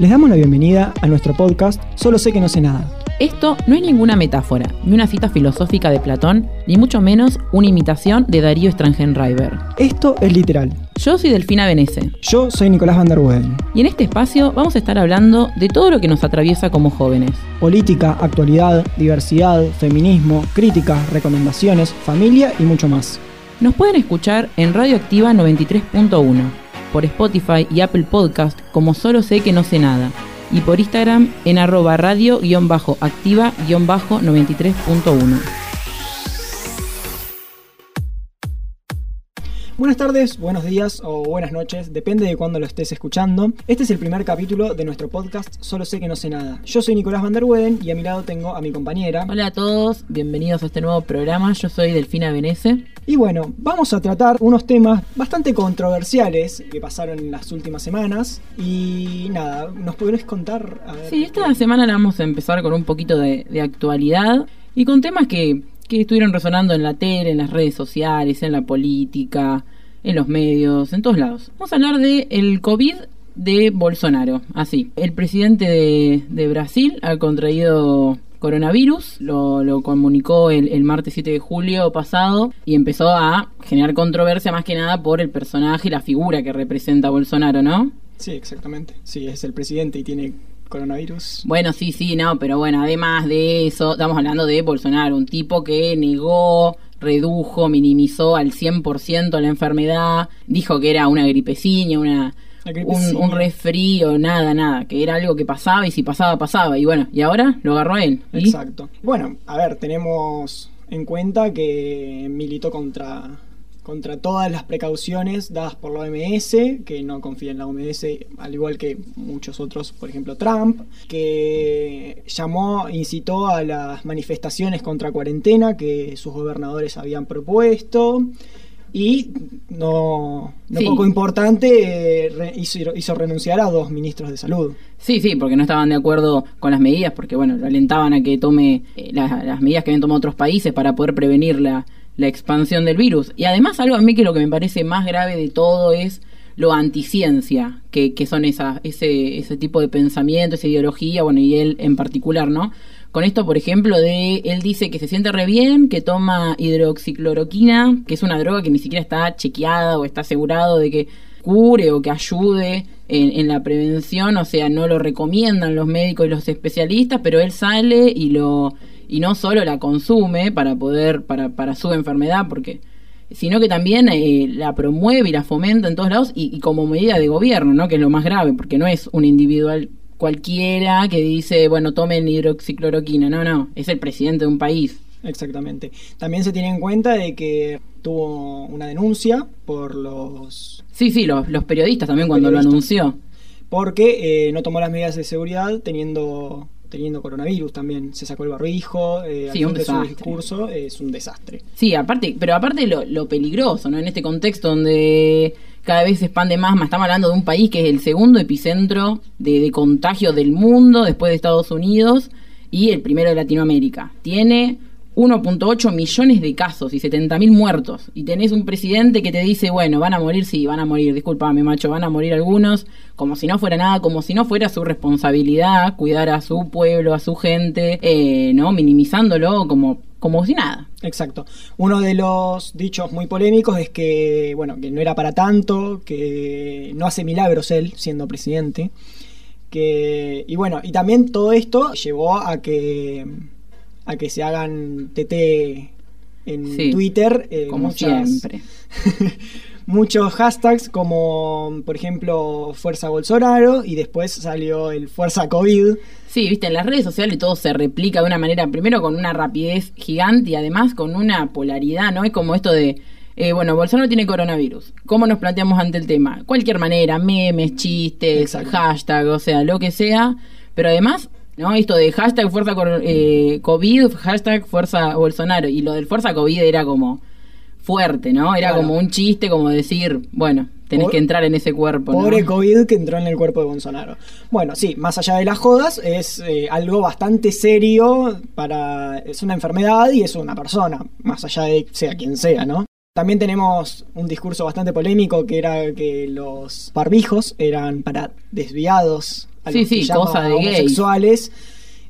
Les damos la bienvenida a nuestro podcast Solo sé que no sé nada. Esto no es ninguna metáfora, ni una cita filosófica de Platón, ni mucho menos una imitación de Darío Strangenreiber. Esto es literal. Yo soy Delfina Benese. Yo soy Nicolás van der Weyden. Y en este espacio vamos a estar hablando de todo lo que nos atraviesa como jóvenes. Política, actualidad, diversidad, feminismo, críticas, recomendaciones, familia y mucho más. Nos pueden escuchar en Radioactiva 93.1 por Spotify y Apple Podcast como Solo sé que no sé nada, y por Instagram en arroba radio-activa-93.1. Buenas tardes, buenos días o buenas noches, depende de cuándo lo estés escuchando. Este es el primer capítulo de nuestro podcast Solo sé que no sé nada. Yo soy Nicolás van der Weden y a mi lado tengo a mi compañera. Hola a todos, bienvenidos a este nuevo programa. Yo soy Delfina Benese. Y bueno, vamos a tratar unos temas bastante controversiales que pasaron en las últimas semanas. Y nada, ¿nos podrías contar? A ver, sí, esta semana la vamos a empezar con un poquito de, de actualidad y con temas que que estuvieron resonando en la tele, en las redes sociales, en la política, en los medios, en todos lados. Vamos a hablar de el COVID de Bolsonaro, así. El presidente de, Brasil ha contraído coronavirus, lo, comunicó el, martes 7 de julio pasado y empezó a generar controversia más que nada por el personaje y la figura que representa Bolsonaro, ¿no? Sí, exactamente. Sí, es el presidente y tiene coronavirus. Bueno, sí, sí, no, pero bueno, además de eso, estamos hablando de Bolsonaro, un tipo que negó, redujo, minimizó al 100% la enfermedad, dijo que era una gripecina, una un, un, resfrío, nada, nada, que era algo que pasaba y si pasaba, pasaba. Y bueno, y ahora lo agarró él. Exacto. Bueno, a ver, tenemos en cuenta que militó contra contra todas las precauciones dadas por la OMS, que no confía en la OMS, al igual que muchos otros, por ejemplo Trump, que llamó, incitó a las manifestaciones contra cuarentena que sus gobernadores habían propuesto. Y no, no poco importante, eh, hizo, renunciar a dos ministros de salud. Sí, sí, porque no estaban de acuerdo con las medidas, porque bueno, lo alentaban a que tome eh, las, las medidas que habían tomado otros países para poder prevenir la, la expansión del virus. Y además algo a mí que lo que me parece más grave de todo es lo anticiencia, que, que son esa, ese, ese tipo de pensamiento, esa ideología, bueno, y él en particular, ¿no? Con esto, por ejemplo, de él dice que se siente re bien, que toma hidroxicloroquina, que es una droga que ni siquiera está chequeada o está asegurado de que cure o que ayude en, en, la prevención, o sea, no lo recomiendan los médicos y los especialistas, pero él sale y lo y no solo la consume para poder, para, para su enfermedad, porque sino que también eh, la promueve y la fomenta en todos lados y, como medida de gobierno, ¿no? Que es lo más grave, porque no es un individual cualquiera que dice, bueno, tomen hidroxicloroquina, no, no, es el presidente de un país. Exactamente. También se tiene en cuenta de que tuvo una denuncia por los... Sí, sí, los, los periodistas también cuando lo anunció. Porque eh, no tomó las medidas de seguridad teniendo teniendo coronavirus también. Se sacó el barbijo, eh, sí, un su discurso es un desastre. Sí, aparte, pero aparte lo, lo peligroso, ¿no? En este contexto donde cada vez se expande más, más estamos hablando de un país que es el segundo epicentro de, de contagio del mundo después de Estados Unidos y el primero de Latinoamérica. Tiene 1.8 millones de casos y 70.000 muertos. Y tenés un presidente que te dice, bueno, van a morir, sí, van a morir, discúlpame, macho, van a morir algunos, como si no fuera nada, como si no fuera su responsabilidad cuidar a su pueblo, a su gente, eh, ¿no? Minimizándolo como como si nada. Exacto. Uno de los dichos muy polémicos es que, bueno, que no era para tanto, que no hace milagros él siendo presidente. Que, y bueno, y también todo esto llevó a que a que se hagan TT en Twitter. Eh, como siempre. muchos hashtags como, por ejemplo, Fuerza Bolsonaro y después salió el Fuerza COVID. Sí, viste, en las redes sociales todo se replica de una manera, primero con una rapidez gigante y además con una polaridad, ¿no? Es como esto de, eh, bueno, Bolsonaro tiene coronavirus. ¿Cómo nos planteamos ante el tema? Cualquier manera, memes, chistes, hashtag, o sea, lo que sea. Pero además ¿no? Esto de hashtag fuerza eh, COVID, hashtag fuerza Bolsonaro. Y lo del fuerza COVID era como fuerte, ¿no? Era como un chiste, como decir, bueno, tenés que entrar en ese cuerpo. Pobre COVID que entró en el cuerpo de Bolsonaro. Bueno, sí, más allá de las jodas, es eh, algo bastante serio para. Es una enfermedad y es una persona, más allá de sea quien sea, ¿no? También tenemos un discurso bastante polémico que era que los barbijos eran para desviados a Sí, los sí, cosa de gays. homosexuales.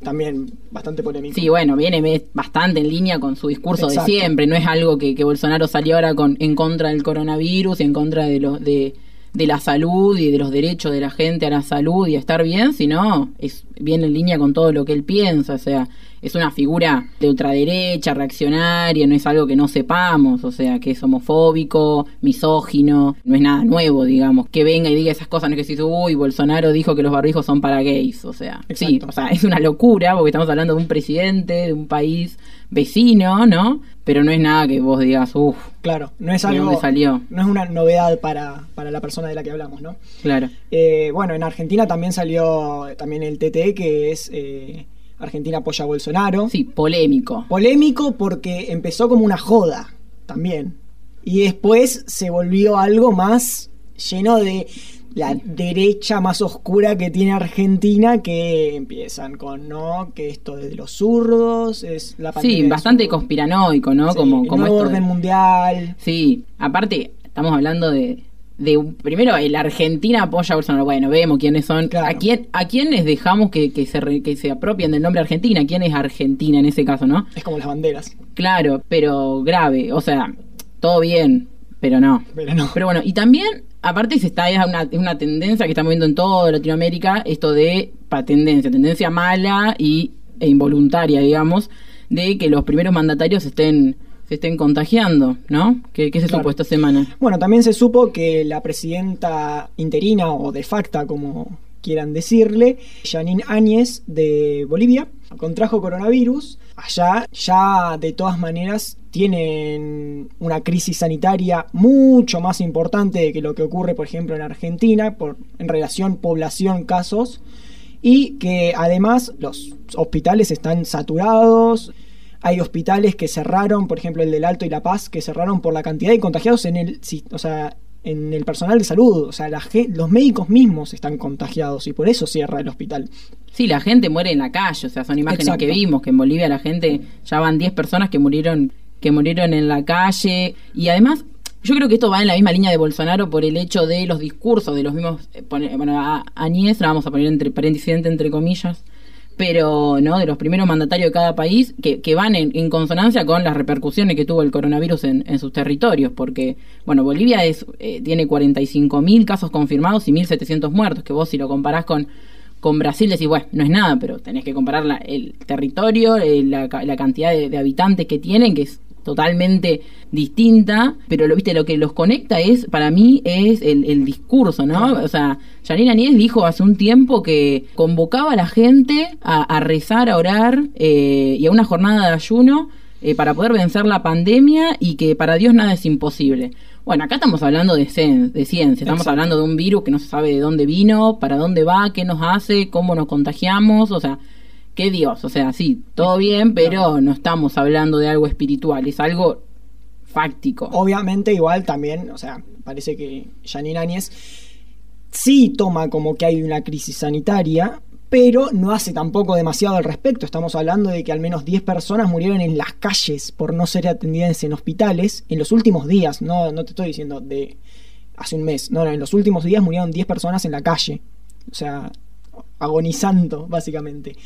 También bastante polémico. Sí, bueno, viene bastante en línea con su discurso Exacto. de siempre. No es algo que, que Bolsonaro salió ahora con, en contra del coronavirus y en contra de, los de, de la salud y de los derechos de la gente a la salud y a estar bien, sino es viene en línea con todo lo que él piensa. O sea, es una figura de ultraderecha, reaccionaria, no es algo que no sepamos. O sea, que es homofóbico, misógino, no es nada nuevo, digamos. Que venga y diga esas cosas, no es que si uy, Bolsonaro dijo que los barbijos son para gays. O sea, sí, o sea, es una locura porque estamos hablando de un presidente, de un país vecino, ¿no? Pero no es nada que vos digas, uff, Claro, no es ¿De algo. dónde salió? No es una novedad para, para la persona de la que hablamos, ¿no? claro. Eh, bueno, en Argentina también salió también el TT, que es eh, Argentina apoya a Bolsonaro. Sí, polémico. Polémico porque empezó como una joda también. Y después se volvió algo más lleno de la derecha más oscura que tiene Argentina, que empiezan con, ¿no? Que esto es de los zurdos, es la Sí, bastante conspiranoico, ¿no? Sí, como el como de- orden mundial. Sí, aparte, estamos hablando de, de primero, el Argentina apoya a Bolsonaro. Bueno, vemos quiénes son. Claro. ¿A, quién, ¿A quiénes dejamos que, que, se re- que se apropien del nombre Argentina? ¿Quién es Argentina en ese caso, no? Es como las banderas. Claro, pero grave. O sea, todo bien, pero no. Pero no. Pero bueno, y también, aparte, se está, es una, es una tendencia que estamos viendo en toda Latinoamérica, esto de pa, tendencia, tendencia mala y, e involuntaria, digamos, de que los primeros mandatarios estén se estén contagiando, ¿no? ¿Qué, qué se Claro. supo esta semana? Bueno, también se supo que la presidenta interina o de facto, como quieran decirle, Janine Áñez de Bolivia, contrajo coronavirus. Allá ya de todas maneras tienen una crisis sanitaria mucho más importante que lo que ocurre, por ejemplo, en Argentina, por, en relación población-casos, y que además los hospitales están saturados. Hay hospitales que cerraron, por ejemplo el del Alto y La Paz, que cerraron por la cantidad de contagiados en el, o sea, en el personal de salud. O sea, la los médicos mismos están contagiados y por eso cierra el hospital. Sí, la gente muere en la calle, o sea, son imágenes Exacto. que vimos, que en Bolivia la gente, ya van 10 personas que murieron, que murieron en la calle, y además, yo creo que esto va en la misma línea de Bolsonaro por el hecho de los discursos de los mismos, eh, bueno, a Añez, la vamos a poner entre paréntesis, entre comillas, pero, ¿no? De los primeros mandatarios de cada país que, que van en, en consonancia con las repercusiones que tuvo el coronavirus en, sus territorios, porque, bueno, Bolivia es eh, tiene 45.000 casos confirmados y 1.700 muertos, que vos si lo comparás con con Brasil decís, bueno, no es nada, pero tenés que comparar la- el territorio, eh, la cantidad de, de habitantes que tienen, que es totalmente distinta, pero lo viste lo que los conecta es para mí es el, el discurso, ¿no? O sea, Janine Aníez dijo hace un tiempo que convocaba a la gente a, a rezar, a orar eh, y a una jornada de ayuno eh, para poder vencer la pandemia y que para Dios nada es imposible. Bueno, acá estamos hablando de, cien- de ciencia, estamos Exacto. hablando de un virus que no se sabe de dónde vino, para dónde va, qué nos hace, cómo nos contagiamos, o sea, Dios, o sea, sí, todo bien, pero no estamos hablando de algo espiritual, es algo fáctico. Obviamente, igual también, o sea, parece que Janine Áñez sí toma como que hay una crisis sanitaria, pero no hace tampoco demasiado al respecto. Estamos hablando de que al menos 10 personas murieron en las calles por no ser atendidas en hospitales en los últimos días. No, no te estoy diciendo de hace un mes. No, no, en los últimos días murieron 10 personas en la calle. O sea, agonizando, básicamente.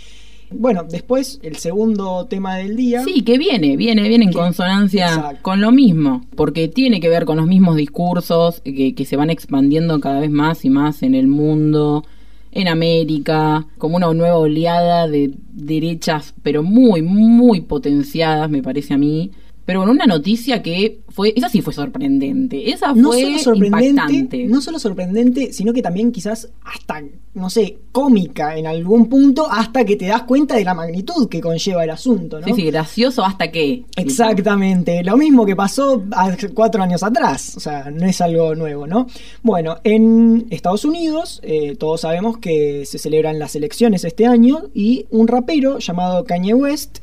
Bueno, después, el segundo tema del día. Sí, que viene, viene, viene en Que- consonancia Exacto. con lo mismo, porque tiene que ver con los mismos discursos que, que se van expandiendo cada vez más y más en el mundo, en América, como una nueva oleada de derechas, pero muy, muy potenciadas, me parece a mí. Pero bueno, una noticia que fue, esa sí fue sorprendente, esa no fue solo sorprendente, impactante. no solo sorprendente, sino que también quizás hasta, no sé, cómica en algún punto, hasta que te das cuenta de la magnitud que conlleva el asunto, ¿no? Sí, sí, gracioso hasta que. Exactamente, lo mismo que pasó hace cuatro años atrás, o sea, no es algo nuevo, ¿no? Bueno, en Estados Unidos eh, todos sabemos que se celebran las elecciones este año y un rapero llamado Kanye West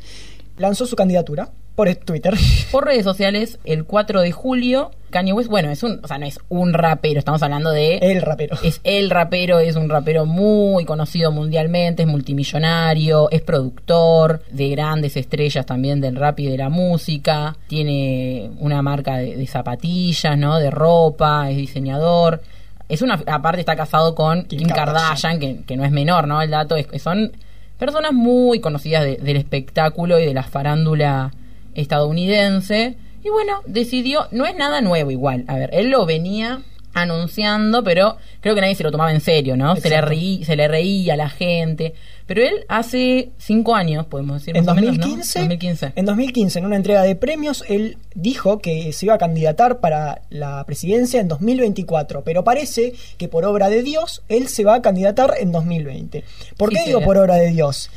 lanzó su candidatura por Twitter. Por redes sociales, el 4 de julio, Kanye West, bueno, es un, o sea, no es un rapero, estamos hablando de El rapero. Es el rapero, es un rapero muy conocido mundialmente, es multimillonario, es productor de grandes estrellas también del rap y de la música, tiene una marca de, de zapatillas, ¿no? De ropa, es diseñador. es una aparte está casado con Kim, Kim Kardashian, que, que no es menor, ¿no? El dato es que son personas muy conocidas de- del espectáculo y de la farándula estadounidense. Y bueno, decidió, no es nada nuevo igual. A ver, él lo venía anunciando, pero creo que nadie se lo tomaba en serio, ¿no? Se le, reí- se le reía a la gente. Pero él hace cinco años, podemos decir, En más o menos, ¿no? 2015, 2015. en 2015, en una entrega de premios, él dijo que se iba a candidatar para la presidencia en 2024, pero parece que por obra de Dios, él se va a candidatar en 2020. ¿Por qué sí, digo por obra de Dios?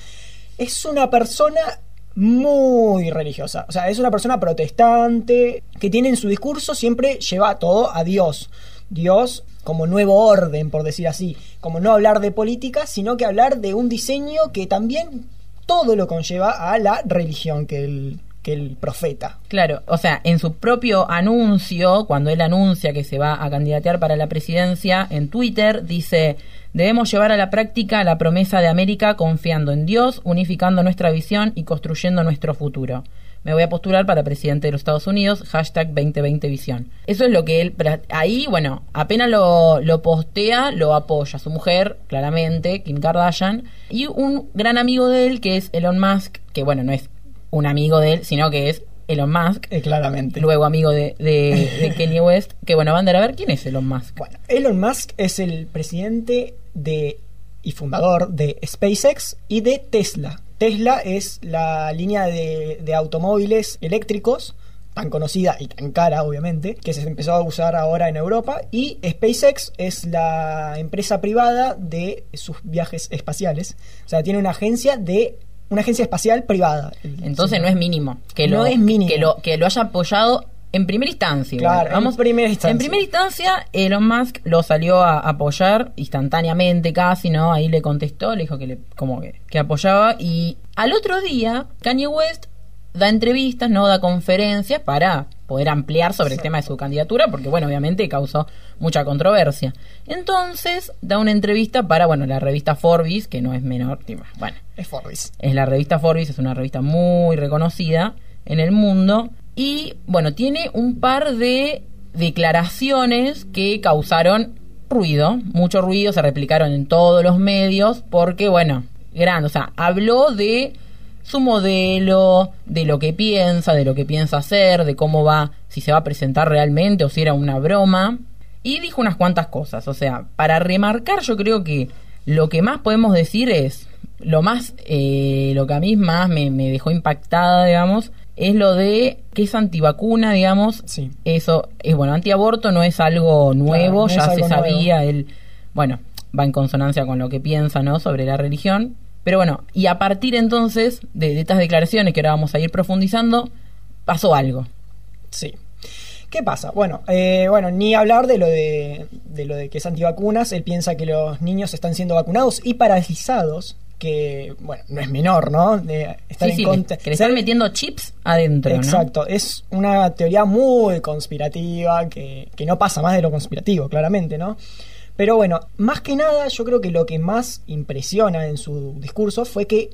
Es una persona muy religiosa, o sea, es una persona protestante que tiene en su discurso siempre lleva todo a Dios. Dios como nuevo orden, por decir así, como no hablar de política, sino que hablar de un diseño que también todo lo conlleva a la religión que el, que el profeta. Claro, o sea, en su propio anuncio, cuando él anuncia que se va a candidatear para la presidencia, en Twitter dice, debemos llevar a la práctica la promesa de América confiando en Dios, unificando nuestra visión y construyendo nuestro futuro. Me voy a postular para presidente de los Estados Unidos, hashtag 2020 visión. Eso es lo que él, ahí, bueno, apenas lo, lo postea, lo apoya. Su mujer, claramente, Kim Kardashian, y un gran amigo de él, que es Elon Musk, que bueno, no es un amigo de él, sino que es Elon Musk, Eh, claramente. luego amigo de, de, de Kanye West, que bueno, van a ver quién es Elon Musk. Bueno, Elon Musk es el presidente de y fundador de SpaceX y de Tesla. Tesla es la línea de, de automóviles eléctricos tan conocida y tan cara, obviamente, que se empezó a usar ahora en Europa. Y SpaceX es la empresa privada de sus viajes espaciales. O sea, tiene una agencia de una agencia espacial privada. Entonces no es mínimo que lo, No es mínimo. que lo que lo haya apoyado en primera instancia. Claro, en primera instancia. En primera instancia, Elon Musk lo salió a apoyar instantáneamente casi, ¿no? Ahí le contestó, le dijo que le, como que, que apoyaba. Y al otro día, Kanye West da entrevistas, ¿no? Da conferencias para poder ampliar sobre el tema de su candidatura, porque bueno, obviamente causó mucha controversia. Entonces, da una entrevista para, bueno, la revista Forbes, que no es menor, bueno, Es Forbes. es la revista Forbes, es una revista muy reconocida en el mundo. Y bueno, tiene un par de declaraciones que causaron ruido, mucho ruido, se replicaron en todos los medios, porque bueno, grande, o sea, habló de su modelo, de lo que piensa, de lo que piensa hacer, de cómo va, si se va a presentar realmente o si era una broma. Y dijo unas cuantas cosas, o sea, para remarcar yo creo que lo que más podemos decir es, lo más, eh, lo que a mí más me, me dejó impactada, digamos, es lo de que es antivacuna, digamos. Sí. Eso es bueno, antiaborto no es algo nuevo, no ya se nuevo. sabía, él, bueno, va en consonancia con lo que piensa, ¿no? Sobre la religión. Pero bueno, y a partir entonces de, de estas declaraciones que ahora vamos a ir profundizando, pasó algo. Sí. ¿Qué pasa? Bueno, eh, bueno, ni hablar de lo de, de lo de que es antivacunas. Él piensa que los niños están siendo vacunados y paralizados, que bueno, no es menor, ¿no? De estar Sí, en sí, contra. que le están metiendo chips adentro, ¿no? Exacto, es una teoría muy conspirativa que, que no pasa más de lo conspirativo, claramente, ¿no? Pero bueno, más que nada, yo creo que lo que más impresiona en su discurso fue que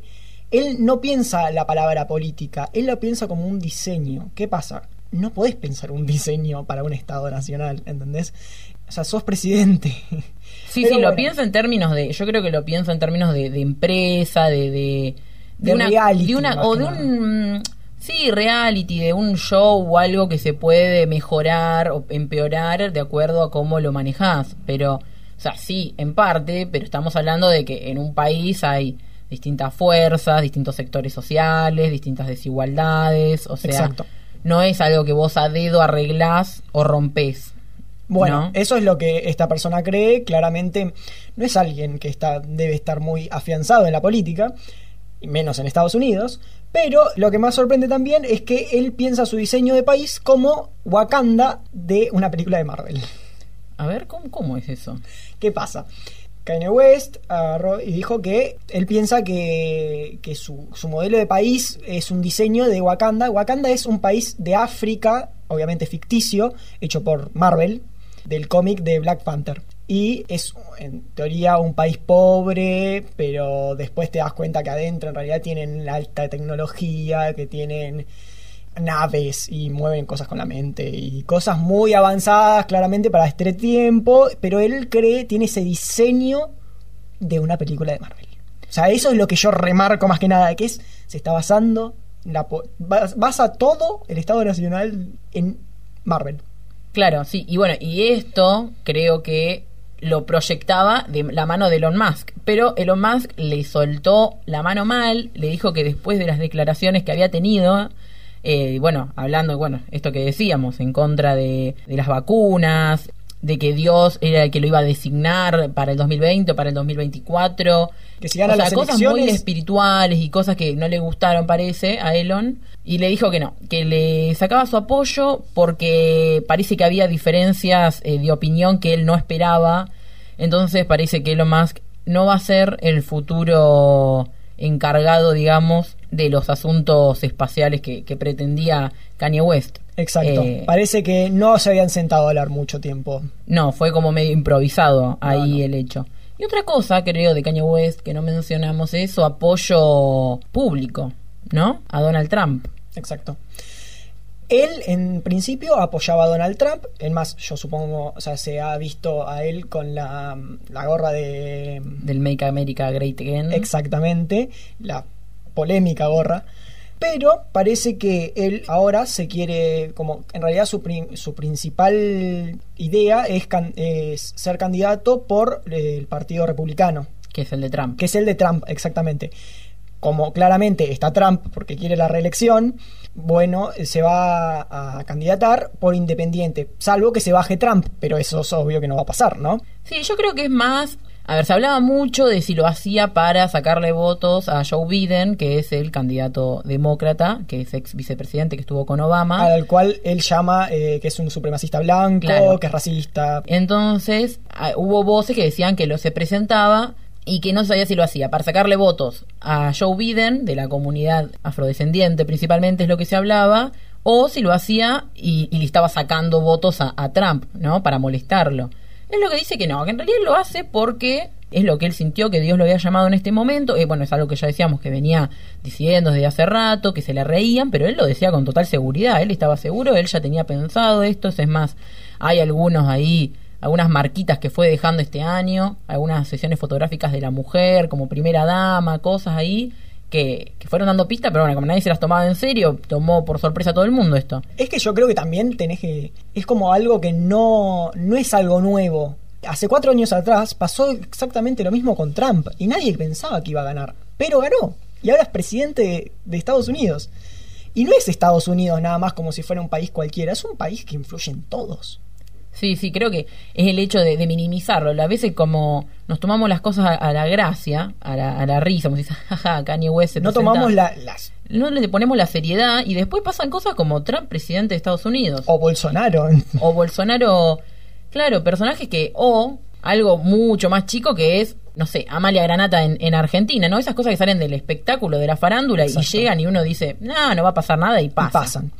él no piensa la palabra política, él lo piensa como un diseño. ¿Qué pasa? No podés pensar un diseño para un Estado nacional, ¿entendés? O sea, sos presidente. Sí, Pero sí, lo pienso en términos de, yo creo que lo pienso en términos de, de empresa, de, de, De reality, de una, o de un, sí, reality, de un show o algo que se puede mejorar o empeorar de acuerdo a cómo lo manejas. Pero, o sea, sí, en parte, pero estamos hablando de que en un país hay distintas fuerzas, distintos sectores sociales, distintas desigualdades, o sea, Exacto. no es algo que vos a dedo arreglás o rompés. Bueno, ¿no? eso es lo que esta persona cree. Claramente no es alguien que está, debe estar muy afianzado en la política, y menos en Estados Unidos. Pero lo que más sorprende también es que él piensa su diseño de país como Wakanda de una película de Marvel. A ver, ¿cómo, cómo es eso? ¿Qué pasa? Kanye West agarró y dijo que él piensa que, que su, su modelo de país es un diseño de Wakanda. Wakanda es un país de África, obviamente ficticio, hecho por Marvel, del cómic de Black Panther. Y es en teoría un país pobre, pero después te das cuenta que adentro en realidad tienen la alta tecnología, que tienen naves y mueven cosas con la mente y cosas muy avanzadas claramente para este tiempo, pero él cree, tiene ese diseño de una película de Marvel. O sea, eso es lo que yo remarco más que nada, que es, se está basando, la, basa todo el Estado Nacional en Marvel. Claro, sí, y bueno, y esto creo que lo proyectaba de la mano de Elon Musk, pero Elon Musk le soltó la mano mal, le dijo que después de las declaraciones que había tenido, eh, bueno, hablando, bueno, esto que decíamos, en contra de, de las vacunas, de que Dios era el que lo iba a designar para el 2020 o para el 2024. Que si gana o sea, cosas muy espirituales y cosas que no le gustaron, parece, a Elon. Y le dijo que no, que le sacaba su apoyo porque parece que había diferencias eh, de opinión que él no esperaba. Entonces parece que Elon Musk no va a ser el futuro encargado, digamos, de los asuntos espaciales que, pretendía Kanye West. Exacto. Eh, Parece que no se habían sentado a hablar mucho tiempo. No, fue como medio improvisado ahí el hecho. Y otra cosa, creo, de Kanye West que no mencionamos es su apoyo público, ¿no? A Donald Trump. Exacto. Él, en principio, apoyaba a Donald Trump. Es más, yo supongo, o sea, se ha visto a él con la, la gorra de... Del Make America Great Again. Exactamente, la polémica gorra. Pero parece que él ahora se quiere, como en realidad su, su principal idea es, es, ser candidato por el Partido Republicano. Que es el de Trump. Que es el de Trump, exactamente como claramente está Trump porque quiere la reelección, bueno, se va a candidatar por independiente, salvo que se baje Trump, pero eso es obvio que no va a pasar, ¿no? Sí, yo creo que es más... A ver, se hablaba mucho de si lo hacía para sacarle votos a Joe Biden, que es el candidato demócrata, que es ex vicepresidente que estuvo con Obama. Al cual él llama que es un supremacista blanco, que es racista. Entonces, hubo voces que decían que lo se presentaba y que no sabía si lo hacía para sacarle votos a Joe Biden, de la comunidad afrodescendiente principalmente es lo que se hablaba, o si lo hacía y, le estaba sacando votos a, Trump, ¿no? Para molestarlo. Es lo que dice que no, que en realidad lo hace porque es lo que él sintió que Dios lo había llamado en este momento. Y bueno, es algo que ya decíamos que venía diciendo desde hace rato, que se le reían, pero él lo decía con total seguridad. Él estaba seguro, él ya tenía pensado esto. Es más, hay algunos ahí algunas marquitas que fue dejando este año, algunas sesiones fotográficas de la mujer como primera dama, cosas ahí. Que, fueron dando pistas, pero bueno, como nadie se las tomaba en serio, tomó por sorpresa a todo el mundo esto. Es que yo creo que también tenés que. Es como algo que no, no es algo nuevo. Hace cuatro años atrás pasó exactamente lo mismo con Trump y nadie pensaba que iba a ganar, pero ganó. Y ahora es presidente de Estados Unidos. Y no es Estados Unidos nada más como si fuera un país cualquiera, es un país que influye en todos. Sí, sí, creo que es el hecho de, minimizarlo. A veces como nos tomamos las cosas a, la gracia, a la, a la, risa, como si jaja, Kanye West No tomamos la, las... No le ponemos la seriedad y después pasan cosas como Trump, presidente de Estados Unidos. O Bolsonaro. O Bolsonaro, claro, personajes que... O algo mucho más chico que es, no sé, Amalia Granata en, en Argentina, ¿no? Esas cosas que salen del espectáculo, de la farándula y llegan y uno dice, no, no va a pasar nada y, pasa. y pasan.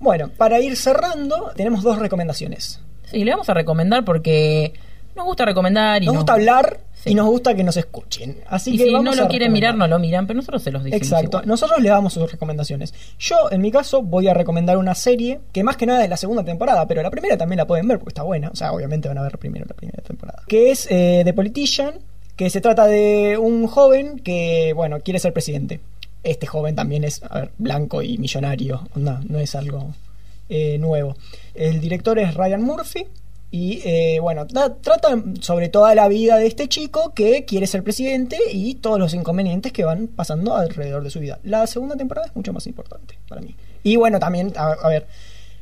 Bueno, para ir cerrando, tenemos dos recomendaciones. Sí, le vamos a recomendar porque nos gusta recomendar y nos, gusta hablar y nos gusta que nos escuchen. Así y que si no lo quieren mirar, no lo miran, pero nosotros se los decimos. Exacto, nosotros le damos sus recomendaciones. Yo, en mi caso, voy a recomendar una serie que más que nada es la segunda temporada, pero la primera también la pueden ver porque está buena. O sea, obviamente van a ver primero la primera temporada. Que es eh, The Politician, que se trata de un joven que, bueno, quiere ser presidente. Este joven también es, a ver, blanco y millonario. No, no es algo eh, nuevo. El director es Ryan Murphy. Y eh, bueno, trata sobre toda la vida de este chico que quiere ser presidente y todos los inconvenientes que van pasando alrededor de su vida. La segunda temporada es mucho más importante para mí. Y bueno, también, a, ver,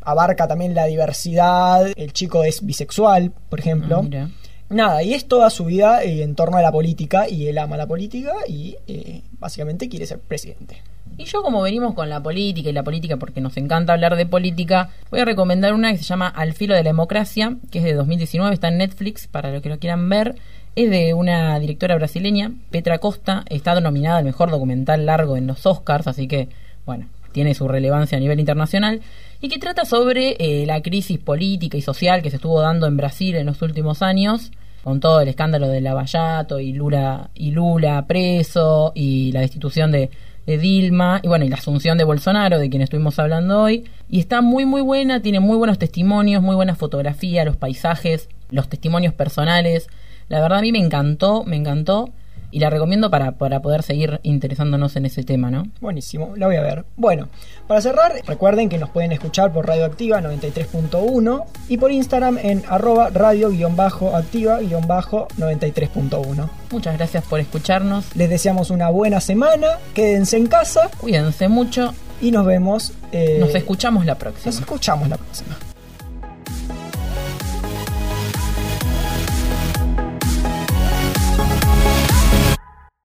abarca también la diversidad. El chico es bisexual, por ejemplo. Ah, Nada, y es toda su vida eh, en torno a la política y él ama la política y básicamente quiere ser presidente. Y yo como venimos con la política y la política porque nos encanta hablar de política, voy a recomendar una que se llama Al filo de la democracia, que es de 2019, está en Netflix para los que lo quieran ver. Es de una directora brasileña, Petra Costa, está nominada al mejor documental largo en los Oscars, así que, bueno, tiene su relevancia a nivel internacional, y que trata sobre eh, la crisis política y social que se estuvo dando en Brasil en los últimos años, con todo el escándalo de Lavallato y Lula, y Lula preso y la destitución de de Dilma y bueno, y la asunción de Bolsonaro, de quien estuvimos hablando hoy. Y está muy muy buena, tiene muy buenos testimonios, muy buena fotografía, los paisajes, los testimonios personales. La verdad a mí me encantó, me encantó y la recomiendo para, para poder seguir interesándonos en ese tema, ¿no? Buenísimo, la voy a ver. Bueno, para cerrar, recuerden que nos pueden escuchar por Radio Activa 93.1 y por Instagram en arroba radio-activa-93.1. Muchas gracias por escucharnos. Les deseamos una buena semana, quédense en casa. Cuídense mucho. Y nos vemos. Eh, nos escuchamos la próxima. Nos escuchamos la próxima.